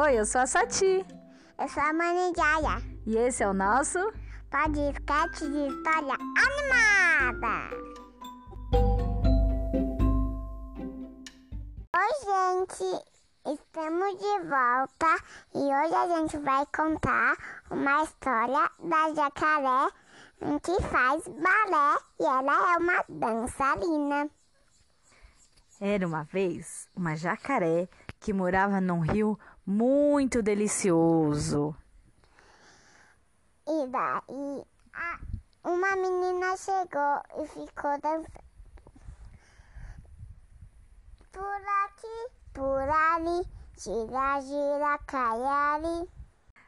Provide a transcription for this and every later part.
Oi, eu sou a Sati. Eu sou a Mãe Jaya. E esse é o nosso podcast de história animada. Oi, gente. Estamos de volta e hoje a gente vai contar uma história da jacaré que faz balé e ela é uma dançarina. Era uma vez uma jacaré que morava num rio muito delicioso. E daí a- uma menina chegou e ficou dançando. Por aqui, por ali, gira, gira, cai ali.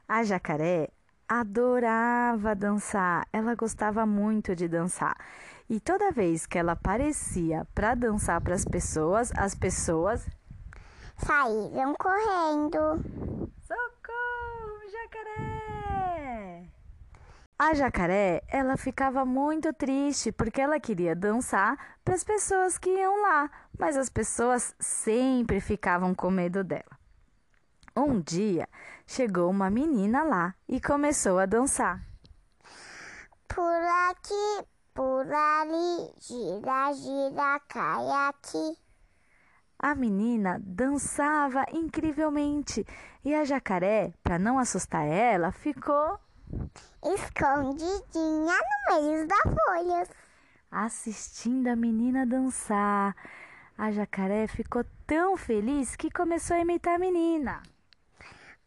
A jacaré adorava dançar, ela gostava muito de dançar. E toda vez que ela aparecia para dançar para as pessoas, as pessoas Saíram correndo. Socorro, jacaré! A jacaré, ela ficava muito triste porque ela queria dançar para as pessoas que iam lá, mas as pessoas sempre ficavam com medo dela. Um dia, chegou uma menina lá e começou a dançar. Por aqui, por ali, gira, gira, cai aqui. A menina dançava incrivelmente e a jacaré, para não assustar ela, ficou Escondidinha no meio das folhas. assistindo a menina dançar. A jacaré ficou tão feliz que começou a imitar a menina.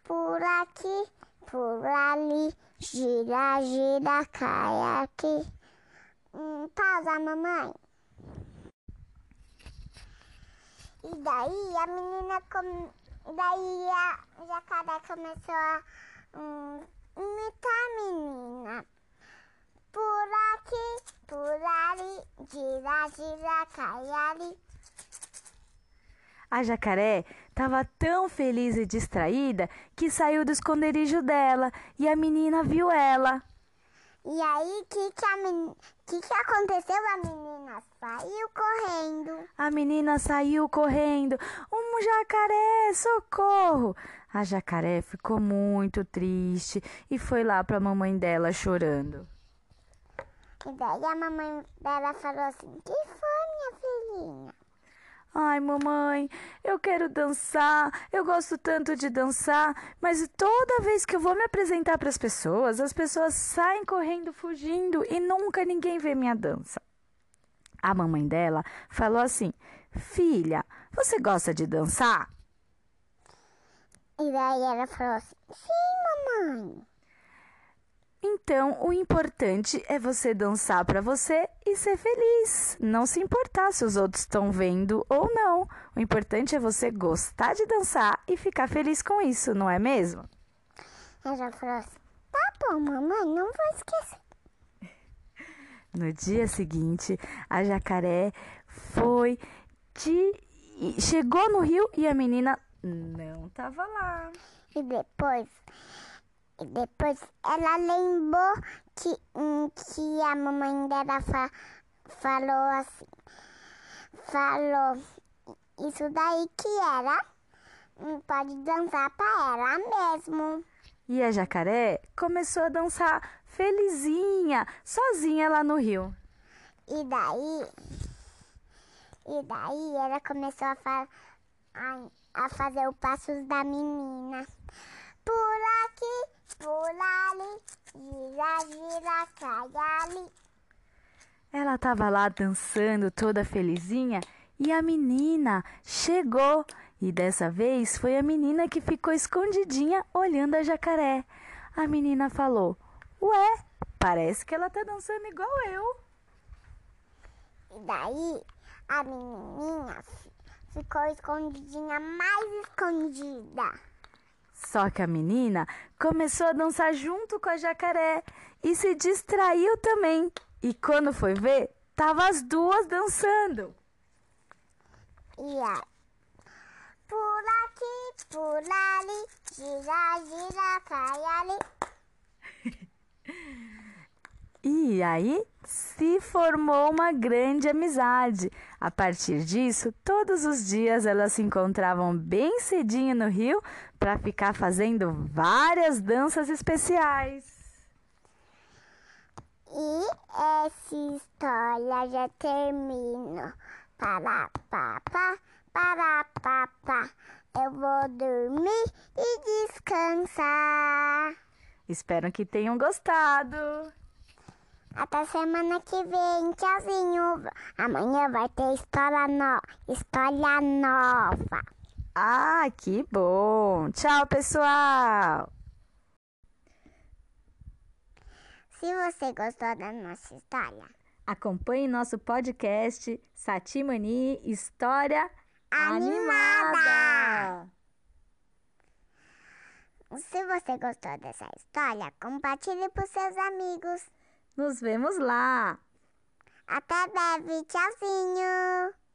Por aqui, por ali, gira, gira, cai aqui. Hum, pausa, mamãe. E daí a menina com... daí a jacaré começou a hum, imitar a menina. Por aqui, por ali, gira, gira, cai ali. A jacaré estava tão feliz e distraída que saiu do esconderijo dela e a menina viu ela. E aí, o que, que, a men... que, que aconteceu? A menina saiu correndo. A menina saiu correndo. Um jacaré, socorro! A jacaré ficou muito triste e foi lá para a mamãe dela chorando. E daí a mamãe dela falou assim: Que foi, minha filhinha? Ai, mamãe, eu quero dançar. Eu gosto tanto de dançar, mas toda vez que eu vou me apresentar para as pessoas, as pessoas saem correndo, fugindo e nunca ninguém vê minha dança. A mamãe dela falou assim: Filha, você gosta de dançar? E daí ela falou assim: Sim, mamãe. Então, o importante é você dançar para você e ser feliz. Não se importar se os outros estão vendo ou não. O importante é você gostar de dançar e ficar feliz com isso, não é mesmo? Ela falou assim: Tá bom, mamãe, não vou esquecer. No dia seguinte, a jacaré foi de chegou no rio e a menina não estava lá. E depois, e depois ela lembrou que, hum, que a mamãe dela fa- falou assim: Falou isso daí que era. hum, Pode dançar pra ela mesmo. E a jacaré começou a dançar felizinha, sozinha lá no rio. E daí, e daí ela começou a, fa a, a fazer os passos da menina. Por aqui, por ali, gira, gira, cai ali. Ela estava lá dançando toda felizinha e a menina chegou. E dessa vez foi a menina que ficou escondidinha olhando a jacaré. A menina falou: Ué, parece que ela tá dançando igual eu. E daí a menininha fi- ficou escondidinha, mais escondida. Só que a menina começou a dançar junto com a jacaré e se distraiu também. E quando foi ver, tava as duas dançando. E aí, por aqui, por ali, gira, gira, cai ali. E aí se formou uma grande amizade. A partir disso, todos os dias elas se encontravam bem cedinho no rio para ficar fazendo várias danças especiais. E essa história já termina. Para, papá, para, papá. Eu vou dormir e descansar. Espero que tenham gostado. Até semana que vem. Tchauzinho. Amanhã vai ter história, no... nova. Ah, que bom. Tchau, pessoal. Se você gostou da nossa história, acompanhe nosso podcast Satimani História Animada. Animada. Se você gostou dessa história, compartilhe para seus amigos. Nos vemos lá. Até breve. Tchauzinho.